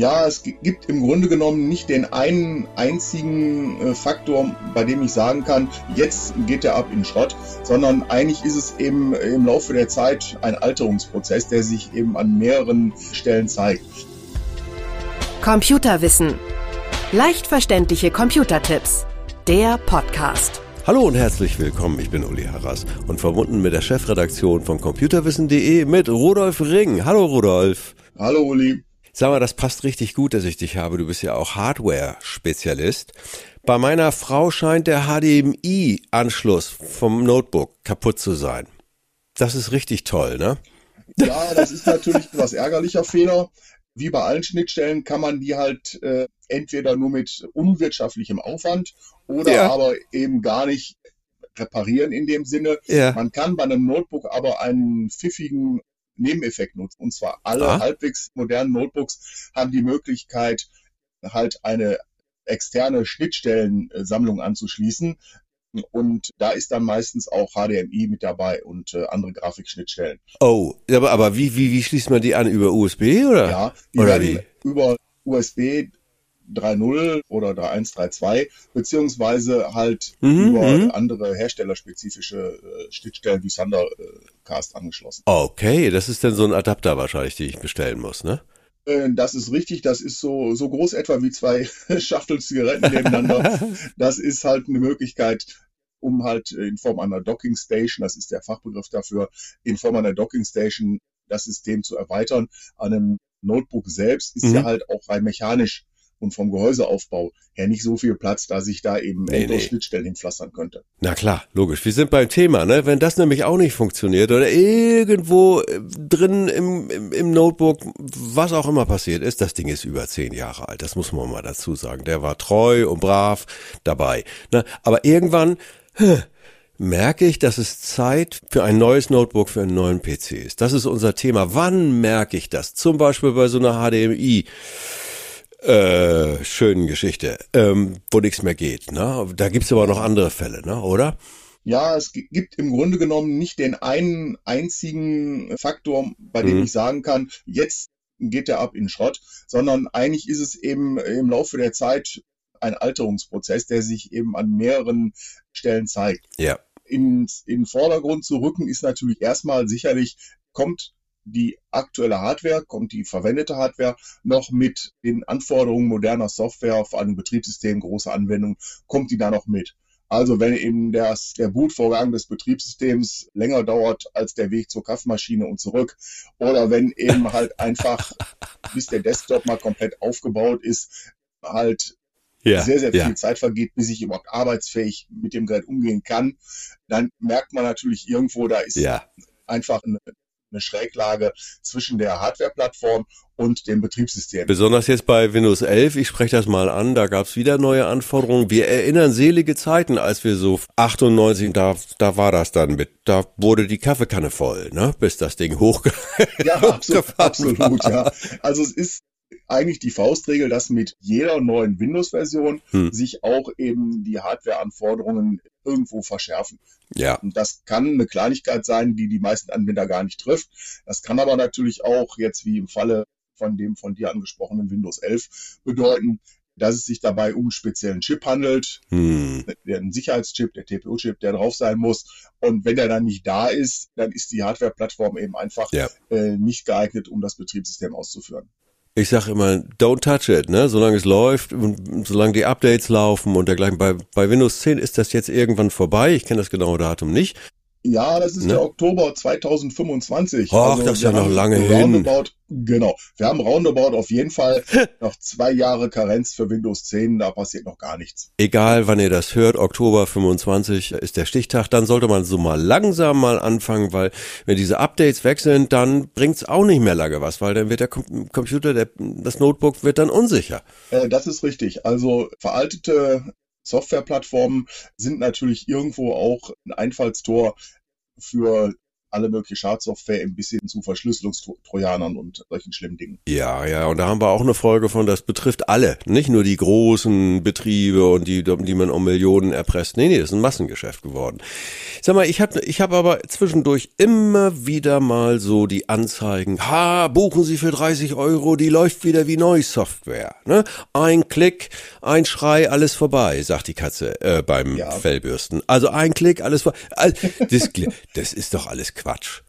Ja, es gibt im Grunde genommen nicht den einen einzigen äh, Faktor, bei dem ich sagen kann, jetzt geht er ab in Schrott, sondern eigentlich ist es eben im Laufe der Zeit ein Alterungsprozess, der sich eben an mehreren Stellen zeigt. Computerwissen. Leicht verständliche Computertipps. Der Podcast. Hallo und herzlich willkommen, ich bin Uli Harras und verbunden mit der Chefredaktion von computerwissen.de mit Rudolf Ring. Hallo Rudolf. Hallo Uli. Sag mal, das passt richtig gut, dass ich dich habe. Du bist ja auch Hardware-Spezialist. Bei meiner Frau scheint der HDMI-Anschluss vom Notebook kaputt zu sein. Das ist richtig toll, ne? Ja, das ist natürlich ein etwas ärgerlicher Fehler. Wie bei allen Schnittstellen kann man die halt äh, entweder nur mit unwirtschaftlichem Aufwand oder ja. aber eben gar nicht reparieren in dem Sinne. Ja. Man kann bei einem Notebook aber einen pfiffigen Nebeneffekt nutzt. Und zwar alle ah. halbwegs modernen Notebooks haben die Möglichkeit, halt eine externe Schnittstellensammlung anzuschließen. Und da ist dann meistens auch HDMI mit dabei und äh, andere Grafikschnittstellen. Oh, aber, aber wie, wie, wie schließt man die an? Über USB oder? Ja, oder wie? über USB 3.0 oder 3.1, beziehungsweise halt mhm, über mhm. andere herstellerspezifische äh, Schnittstellen wie Thundercast angeschlossen. Okay, das ist dann so ein Adapter wahrscheinlich, den ich bestellen muss, ne? Äh, das ist richtig, das ist so, so groß etwa wie zwei Schachtel Zigaretten nebeneinander. das ist halt eine Möglichkeit, um halt in Form einer Docking Station, das ist der Fachbegriff dafür, in Form einer Docking Station das System zu erweitern. An einem Notebook selbst ist mhm. ja halt auch rein mechanisch und vom Gehäuseaufbau her nicht so viel Platz, da sich da eben nee, nee. Schnittstellen hinpflastern könnte. Na klar, logisch. Wir sind beim Thema, ne? Wenn das nämlich auch nicht funktioniert oder irgendwo äh, drin im, im, im Notebook, was auch immer passiert ist, das Ding ist über zehn Jahre alt. Das muss man mal dazu sagen. Der war treu und brav dabei. Ne? Aber irgendwann, merke ich, dass es Zeit für ein neues Notebook, für einen neuen PC ist. Das ist unser Thema. Wann merke ich das? Zum Beispiel bei so einer HDMI äh, schönen Geschichte, ähm, wo nichts mehr geht. Ne? Da gibt's aber noch andere Fälle, ne? oder? Ja, es gibt im Grunde genommen nicht den einen einzigen Faktor, bei dem mhm. ich sagen kann, jetzt geht der ab in Schrott, sondern eigentlich ist es eben im Laufe der Zeit ein Alterungsprozess, der sich eben an mehreren Stellen zeigt. Ja. In, in Vordergrund zu rücken ist natürlich erstmal sicherlich, kommt die aktuelle Hardware, kommt die verwendete Hardware noch mit den Anforderungen moderner Software, vor allem Betriebssystem, große Anwendungen, kommt die da noch mit. Also wenn eben das, der Bootvorgang des Betriebssystems länger dauert als der Weg zur Kaffeemaschine und zurück, oder wenn eben halt einfach, bis der Desktop mal komplett aufgebaut ist, halt ja, sehr, sehr viel ja. Zeit vergeht, bis ich überhaupt arbeitsfähig mit dem Gerät umgehen kann, dann merkt man natürlich irgendwo, da ist ja. einfach eine, eine Schräglage zwischen der Hardware-Plattform und dem Betriebssystem. Besonders jetzt bei Windows 11, ich spreche das mal an, da gab es wieder neue Anforderungen. Wir erinnern selige Zeiten, als wir so 98, da, da war das dann mit, da wurde die Kaffeekanne voll, ne, bis das Ding hoch. ja, absolut, absolut, ja. Also es ist eigentlich die Faustregel, dass mit jeder neuen Windows-Version hm. sich auch eben die Hardware-Anforderungen irgendwo verschärfen. Ja. Und das kann eine Kleinigkeit sein, die die meisten Anwender gar nicht trifft. Das kann aber natürlich auch jetzt wie im Falle von dem von dir angesprochenen Windows 11 bedeuten, dass es sich dabei um einen speziellen Chip handelt, hm. der Sicherheitschip, der TPU-Chip, der drauf sein muss. Und wenn der dann nicht da ist, dann ist die Hardware-Plattform eben einfach ja. äh, nicht geeignet, um das Betriebssystem auszuführen ich sag immer, don't touch it, ne? Solange es läuft und solange die Updates laufen und dergleichen. Bei, bei Windows 10 ist das jetzt irgendwann vorbei. Ich kenne das genaue Datum nicht. Ja, das ist ne? der Oktober 2025. Ach, also, das ist ja noch lange hin. Genau. Wir haben roundabout auf jeden Fall noch zwei Jahre Karenz für Windows 10. Da passiert noch gar nichts. Egal, wann ihr das hört, Oktober 25 ist der Stichtag. Dann sollte man so mal langsam mal anfangen, weil wenn diese Updates weg sind, dann bringt's auch nicht mehr lange was, weil dann wird der Computer, der, das Notebook wird dann unsicher. Äh, das ist richtig. Also veraltete Softwareplattformen sind natürlich irgendwo auch ein Einfallstor für alle mögliche Schadsoftware ein bisschen zu Verschlüsselungstrojanern und solchen schlimmen Dingen. Ja, ja, und da haben wir auch eine Folge von, das betrifft alle, nicht nur die großen Betriebe und die, die man um Millionen erpresst. Nee, nee, das ist ein Massengeschäft geworden. Sag mal, ich habe ich hab aber zwischendurch immer wieder mal so die Anzeigen, ha, buchen Sie für 30 Euro, die läuft wieder wie neue Software. Ne? Ein Klick, ein Schrei, alles vorbei, sagt die Katze äh, beim ja. Fellbürsten. Also ein Klick, alles vorbei. Das, das ist doch alles Quatsch.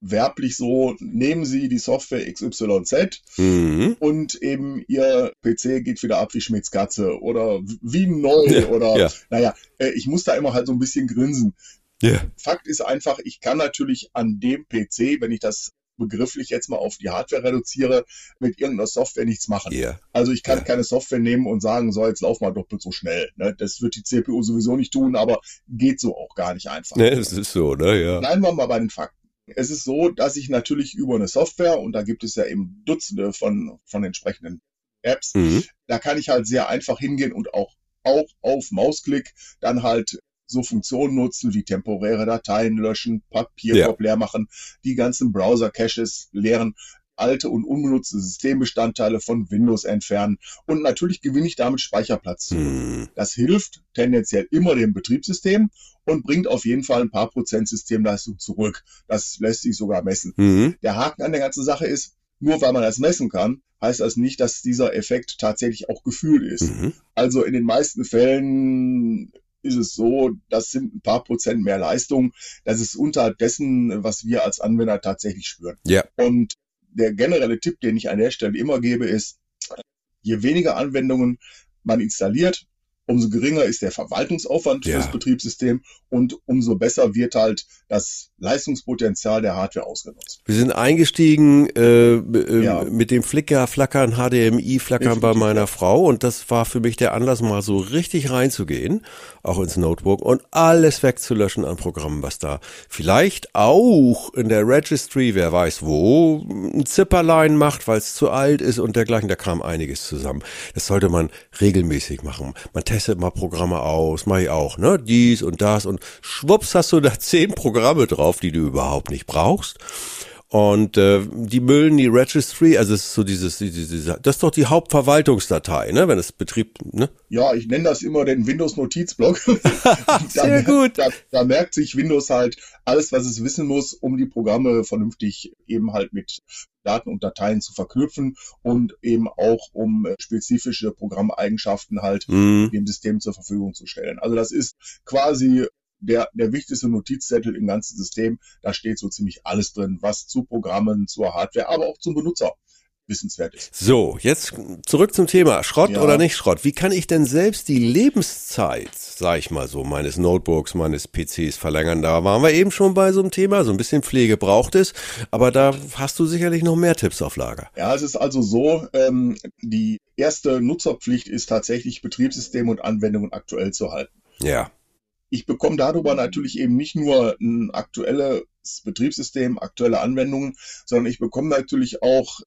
Werblich so, nehmen Sie die Software XYZ mhm. und eben Ihr PC geht wieder ab wie Schmidts Katze oder wie neu ja, oder, ja. naja, äh, ich muss da immer halt so ein bisschen grinsen. Yeah. Fakt ist einfach, ich kann natürlich an dem PC, wenn ich das begrifflich jetzt mal auf die Hardware reduziere, mit irgendeiner Software nichts machen. Yeah. Also ich kann yeah. keine Software nehmen und sagen, so jetzt lauf mal doppelt so schnell. Ne? Das wird die CPU sowieso nicht tun, aber geht so auch gar nicht einfach. Ne, es ist so, ne? Ja. Bleiben wir mal bei den Fakten. Es ist so, dass ich natürlich über eine Software, und da gibt es ja eben Dutzende von, von entsprechenden Apps, mhm. da kann ich halt sehr einfach hingehen und auch, auch auf Mausklick dann halt so Funktionen nutzen wie temporäre Dateien löschen, Papierkorb ja. leer machen, die ganzen Browser-Caches leeren, alte und unbenutzte Systembestandteile von Windows entfernen und natürlich gewinne ich damit Speicherplatz. Hm. Das hilft tendenziell immer dem Betriebssystem und bringt auf jeden Fall ein paar Prozent Systemleistung zurück. Das lässt sich sogar messen. Mhm. Der Haken an der ganzen Sache ist, nur weil man das messen kann, heißt das nicht, dass dieser Effekt tatsächlich auch gefühlt ist. Mhm. Also in den meisten Fällen ist es so, das sind ein paar Prozent mehr Leistung. Das ist unterhalb dessen, was wir als Anwender tatsächlich spüren. Ja. Und der generelle Tipp, den ich an der Stelle immer gebe, ist, je weniger Anwendungen man installiert, umso geringer ist der Verwaltungsaufwand ja. fürs Betriebssystem und umso besser wird halt das Leistungspotenzial der Hardware ausgenutzt. Wir sind eingestiegen äh, äh, ja. mit dem Flicker, Flackern, HDMI, Flackern bei meiner. Frau und das war für mich der Anlass, mal so richtig reinzugehen, auch ins Notebook und alles wegzulöschen an Programmen, was da vielleicht auch in der Registry, wer weiß wo, ein Zipperlein macht, weil es zu alt ist und dergleichen. Da kam einiges zusammen. Das sollte man regelmäßig machen. Man testet mal Programme aus, mache ich auch, ne? Dies und das und schwupps hast du da zehn Programme drauf, die du überhaupt nicht brauchst. Und äh, die müllen die Registry, also es ist so dieses, dieses, das ist doch die Hauptverwaltungsdatei, ne, wenn es Betrieb, ne? Ja, ich nenne das immer den Windows-Notizblock. Sehr da, gut. Da, da merkt sich Windows halt alles, was es wissen muss, um die Programme vernünftig eben halt mit Daten und Dateien zu verknüpfen und eben auch um äh, spezifische Programmeigenschaften halt mm. dem System zur Verfügung zu stellen. Also das ist quasi der, der wichtigste Notizzettel im ganzen System. Da steht so ziemlich alles drin, was zu Programmen, zur Hardware, aber auch zum Benutzer wissenswert ist. So, jetzt zurück zum Thema Schrott ja. oder nicht Schrott. Wie kann ich denn selbst die Lebenszeit, sag ich mal so, meines Notebooks, meines PCs verlängern? Da waren wir eben schon bei so einem Thema, so ein bisschen Pflege braucht es, aber da hast du sicherlich noch mehr Tipps auf Lager. Ja, es ist also so, ähm, die erste Nutzerpflicht ist tatsächlich Betriebssystem und Anwendungen aktuell zu halten. Ja. Ich bekomme darüber natürlich eben nicht nur ein aktuelles Betriebssystem, aktuelle Anwendungen, sondern ich bekomme natürlich auch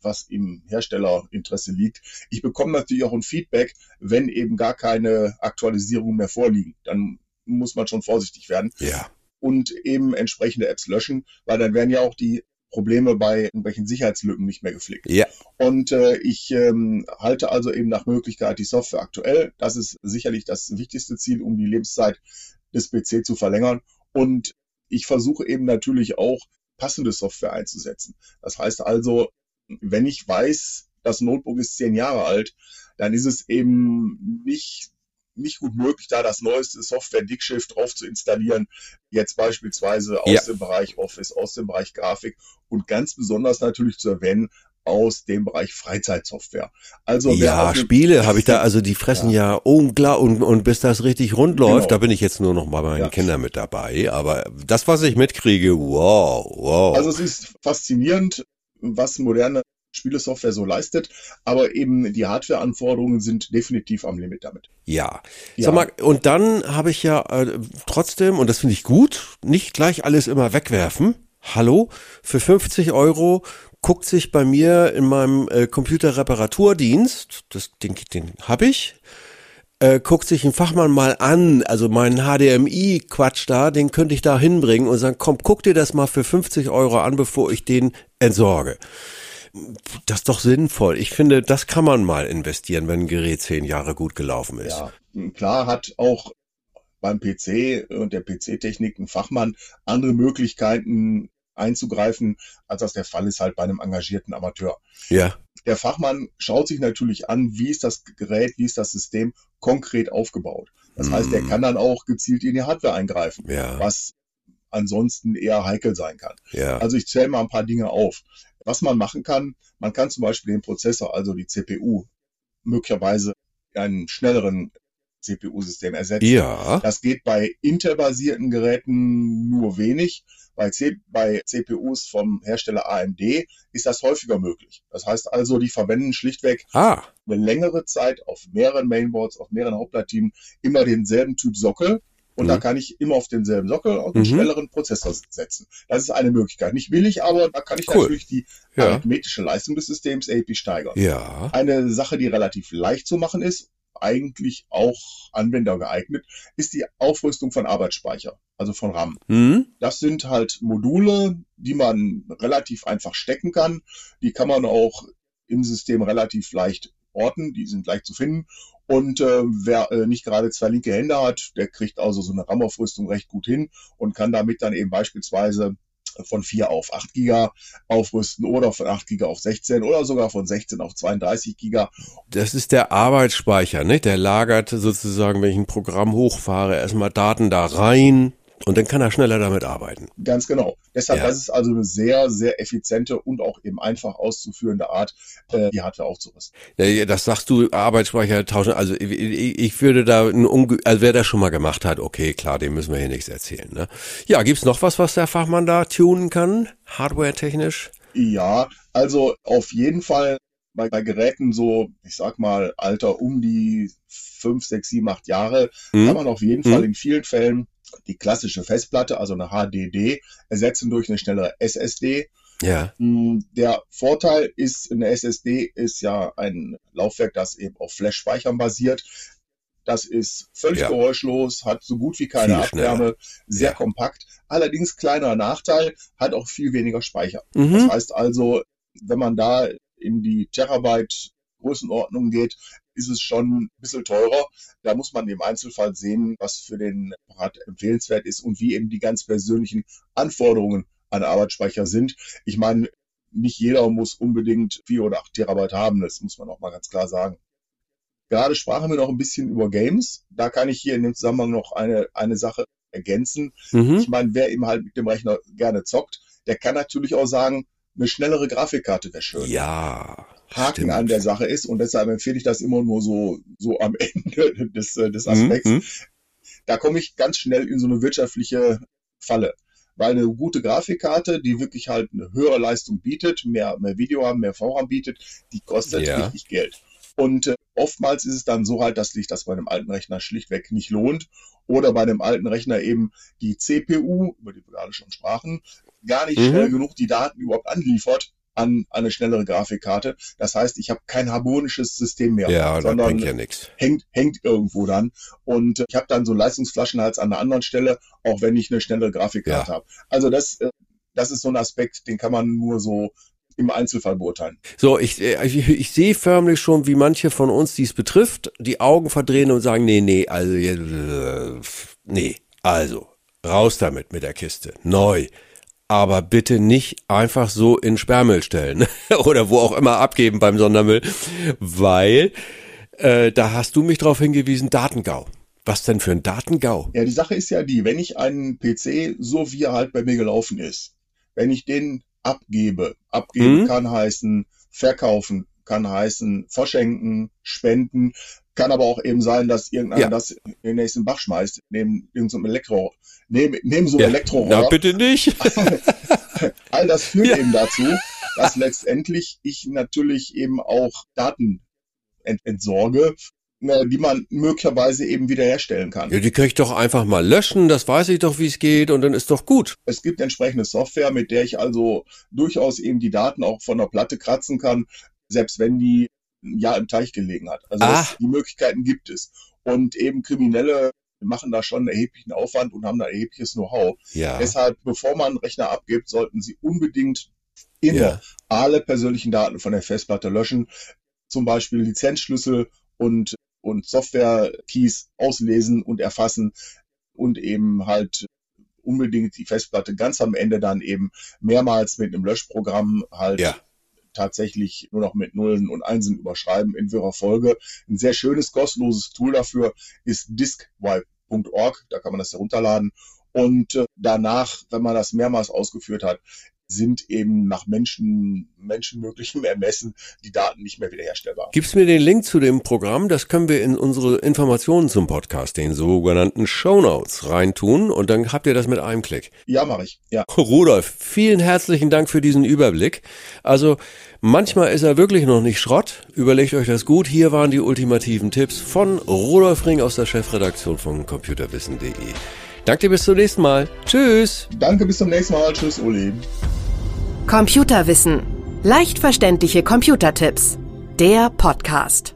was im Herstellerinteresse liegt. Ich bekomme natürlich auch ein Feedback, wenn eben gar keine Aktualisierungen mehr vorliegen. Dann muss man schon vorsichtig werden. Ja. Und eben entsprechende Apps löschen, weil dann werden ja auch die Probleme bei irgendwelchen Sicherheitslücken nicht mehr gepflegt. Ja. Und äh, ich ähm, halte also eben nach Möglichkeit die Software aktuell. Das ist sicherlich das wichtigste Ziel, um die Lebenszeit des PC zu verlängern. Und ich versuche eben natürlich auch passende Software einzusetzen. Das heißt also, wenn ich weiß, das Notebook ist zehn Jahre alt, dann ist es eben nicht nicht gut möglich, da das neueste Software Dickshift drauf zu installieren. Jetzt beispielsweise aus ja. dem Bereich Office, aus dem Bereich Grafik und ganz besonders natürlich zu erwähnen, aus dem Bereich Freizeitsoftware. Also ja, Spiele habe ich da, also die fressen ja, ja unglaublich und, und bis das richtig rund genau. läuft, genau. da bin ich jetzt nur noch bei meinen ja. Kindern mit dabei. Aber das, was ich mitkriege, wow, wow. Also es ist faszinierend, was moderne Spielesoftware so leistet, aber eben die Hardware-Anforderungen sind definitiv am Limit damit. Ja. ja. Sag mal, und dann habe ich ja äh, trotzdem, und das finde ich gut, nicht gleich alles immer wegwerfen. Hallo, für 50 Euro guckt sich bei mir in meinem äh, Computerreparaturdienst, das, den, den habe ich, äh, guckt sich ein Fachmann mal an, also meinen HDMI-Quatsch da, den könnte ich da hinbringen und sagen, komm, guck dir das mal für 50 Euro an, bevor ich den entsorge. Das ist doch sinnvoll. Ich finde, das kann man mal investieren, wenn ein Gerät zehn Jahre gut gelaufen ist. Ja, klar hat auch beim PC und der PC-Technik ein Fachmann andere Möglichkeiten einzugreifen, als das der Fall ist halt bei einem engagierten Amateur. Ja. Der Fachmann schaut sich natürlich an, wie ist das Gerät, wie ist das System konkret aufgebaut. Das heißt, er kann dann auch gezielt in die Hardware eingreifen, ja. was ansonsten eher heikel sein kann. Ja. Also ich zähle mal ein paar Dinge auf. Was man machen kann, man kann zum Beispiel den Prozessor, also die CPU, möglicherweise einen schnelleren CPU-System ersetzen. Ja. Das geht bei Intel-basierten Geräten nur wenig. Bei, C bei CPUs vom Hersteller AMD ist das häufiger möglich. Das heißt also, die verwenden schlichtweg ah. eine längere Zeit auf mehreren Mainboards, auf mehreren Hauptplatinen immer denselben Typ Sockel. Und mhm. da kann ich immer auf denselben Sockel auf einen mhm. schnelleren Prozessor setzen. Das ist eine Möglichkeit. Nicht billig, aber da kann ich cool. natürlich die ja. arithmetische Leistung des Systems AP steigern. Ja. Eine Sache, die relativ leicht zu machen ist eigentlich auch Anwender geeignet, ist die Aufrüstung von Arbeitsspeicher, also von RAM. Mhm. Das sind halt Module, die man relativ einfach stecken kann. Die kann man auch im System relativ leicht orten, die sind leicht zu finden. Und äh, wer äh, nicht gerade zwei linke Hände hat, der kriegt also so eine RAM-Aufrüstung recht gut hin und kann damit dann eben beispielsweise von 4 auf 8 Giga aufrüsten oder von 8 Giga auf 16 oder sogar von 16 auf 32 Giga. Das ist der Arbeitsspeicher, nicht? Der lagert sozusagen, wenn ich ein Programm hochfahre, erstmal Daten da rein, und dann kann er schneller damit arbeiten. Ganz genau. Deshalb, ja. das ist also eine sehr, sehr effiziente und auch eben einfach auszuführende Art, äh, die Hardware aufzurüsten. Ja, das sagst du, Arbeitsspeicher tauschen. Also ich, ich würde da, ein Unge also wer das schon mal gemacht hat, okay, klar, dem müssen wir hier nichts erzählen. Ne? Ja, gibt's noch was, was der Fachmann da tunen kann, hardware-technisch? Ja, also auf jeden Fall bei, bei Geräten so, ich sag mal, Alter um die fünf, sechs, sieben, acht Jahre, hm. kann man auf jeden hm. Fall in vielen Fällen die klassische Festplatte, also eine HDD, ersetzen durch eine schnellere SSD. Ja. Hm, der Vorteil ist, eine SSD ist ja ein Laufwerk, das eben auf Flash-Speichern basiert. Das ist völlig ja. geräuschlos, hat so gut wie keine viel Abwärme, schneller. sehr ja. kompakt. Allerdings kleiner Nachteil, hat auch viel weniger Speicher. Mhm. Das heißt also, wenn man da in die Terabyte Größenordnung geht, ist es schon ein bisschen teurer. Da muss man im Einzelfall sehen, was für den Apparat empfehlenswert ist und wie eben die ganz persönlichen Anforderungen an Arbeitsspeicher sind. Ich meine, nicht jeder muss unbedingt 4 oder 8 Terabyte haben, das muss man auch mal ganz klar sagen. Gerade sprachen wir noch ein bisschen über Games. Da kann ich hier in dem Zusammenhang noch eine, eine Sache ergänzen. Mhm. Ich meine, wer eben halt mit dem Rechner gerne zockt, der kann natürlich auch sagen, eine schnellere Grafikkarte wäre schön. Ja. Haken stimmt. an der Sache ist und deshalb empfehle ich das immer nur so, so am Ende des, des Aspekts. Mhm. Da komme ich ganz schnell in so eine wirtschaftliche Falle. Weil eine gute Grafikkarte, die wirklich halt eine höhere Leistung bietet, mehr, mehr Video haben, mehr VRAM bietet, die kostet ja. richtig Geld. Und äh, oftmals ist es dann so halt, dass sich das bei einem alten Rechner schlichtweg nicht lohnt. Oder bei einem alten Rechner eben die CPU, über die wir gerade schon sprachen, gar nicht mhm. schnell genug die Daten überhaupt anliefert an eine schnellere Grafikkarte. Das heißt, ich habe kein harmonisches System mehr, ja, sondern ja nichts. Hängt, hängt irgendwo dann. Und äh, ich habe dann so Leistungsflaschenhals an einer anderen Stelle, auch wenn ich eine schnellere Grafikkarte ja. habe. Also das, äh, das ist so ein Aspekt, den kann man nur so im Einzelfall beurteilen. So, ich, äh, ich, ich sehe förmlich schon, wie manche von uns dies betrifft, die Augen verdrehen und sagen, nee, nee, also, nee, also, raus damit mit der Kiste, neu aber bitte nicht einfach so in Sperrmüll stellen oder wo auch immer abgeben beim Sondermüll, weil äh, da hast du mich darauf hingewiesen, Datengau. Was denn für ein Datengau? Ja, die Sache ist ja die, wenn ich einen PC, so wie er halt bei mir gelaufen ist, wenn ich den abgebe, abgeben mhm. kann heißen verkaufen, kann heißen verschenken, spenden, kann aber auch eben sein, dass irgendeiner ja. das in den nächsten Bach schmeißt, neben irgendeinem Elektro, neben, neben so einem ja. Elektrorohr. Na, bitte nicht. All das führt ja. eben dazu, dass letztendlich ich natürlich eben auch Daten ent entsorge, ne, die man möglicherweise eben wiederherstellen kann. Ja, die kann ich doch einfach mal löschen, das weiß ich doch, wie es geht und dann ist doch gut. Es gibt entsprechende Software, mit der ich also durchaus eben die Daten auch von der Platte kratzen kann, selbst wenn die ein Jahr im Teich gelegen hat. Also Ah. das, die Möglichkeiten gibt es. Und eben Kriminelle machen da schon einen erheblichen Aufwand und haben da erhebliches Know-how. Ja. Deshalb, bevor man einen Rechner abgibt, sollten Sie unbedingt immer Ja. alle persönlichen Daten von der Festplatte löschen, zum Beispiel Lizenzschlüssel und, und Software-Keys auslesen und erfassen und eben halt unbedingt die Festplatte ganz am Ende dann eben mehrmals mit einem Löschprogramm halt Ja. Tatsächlich nur noch mit Nullen und Einsen überschreiben in wirrer Folge. Ein sehr schönes, kostenloses Tool dafür ist diskwipe.org, da kann man das herunterladen. Und äh, danach, wenn man das mehrmals ausgeführt hat, sind eben nach Menschen, menschenmöglichem Ermessen die Daten nicht mehr wiederherstellbar. Gibst mir den Link zu dem Programm, das können wir in unsere Informationen zum Podcast, den sogenannten Show Notes, reintun und dann habt ihr das mit einem Klick. Ja, mache ich. Ja. Rudolf, vielen herzlichen Dank für diesen Überblick. Also manchmal ist er wirklich noch nicht Schrott. Überlegt euch das gut. Hier waren die ultimativen Tipps von Rudolf Ring aus der Chefredaktion von computerwissen.de. Danke dir bis zum nächsten Mal. Tschüss. Danke, bis zum nächsten Mal. Tschüss, Uli. Computerwissen. Leicht verständliche Computertipps. Der Podcast.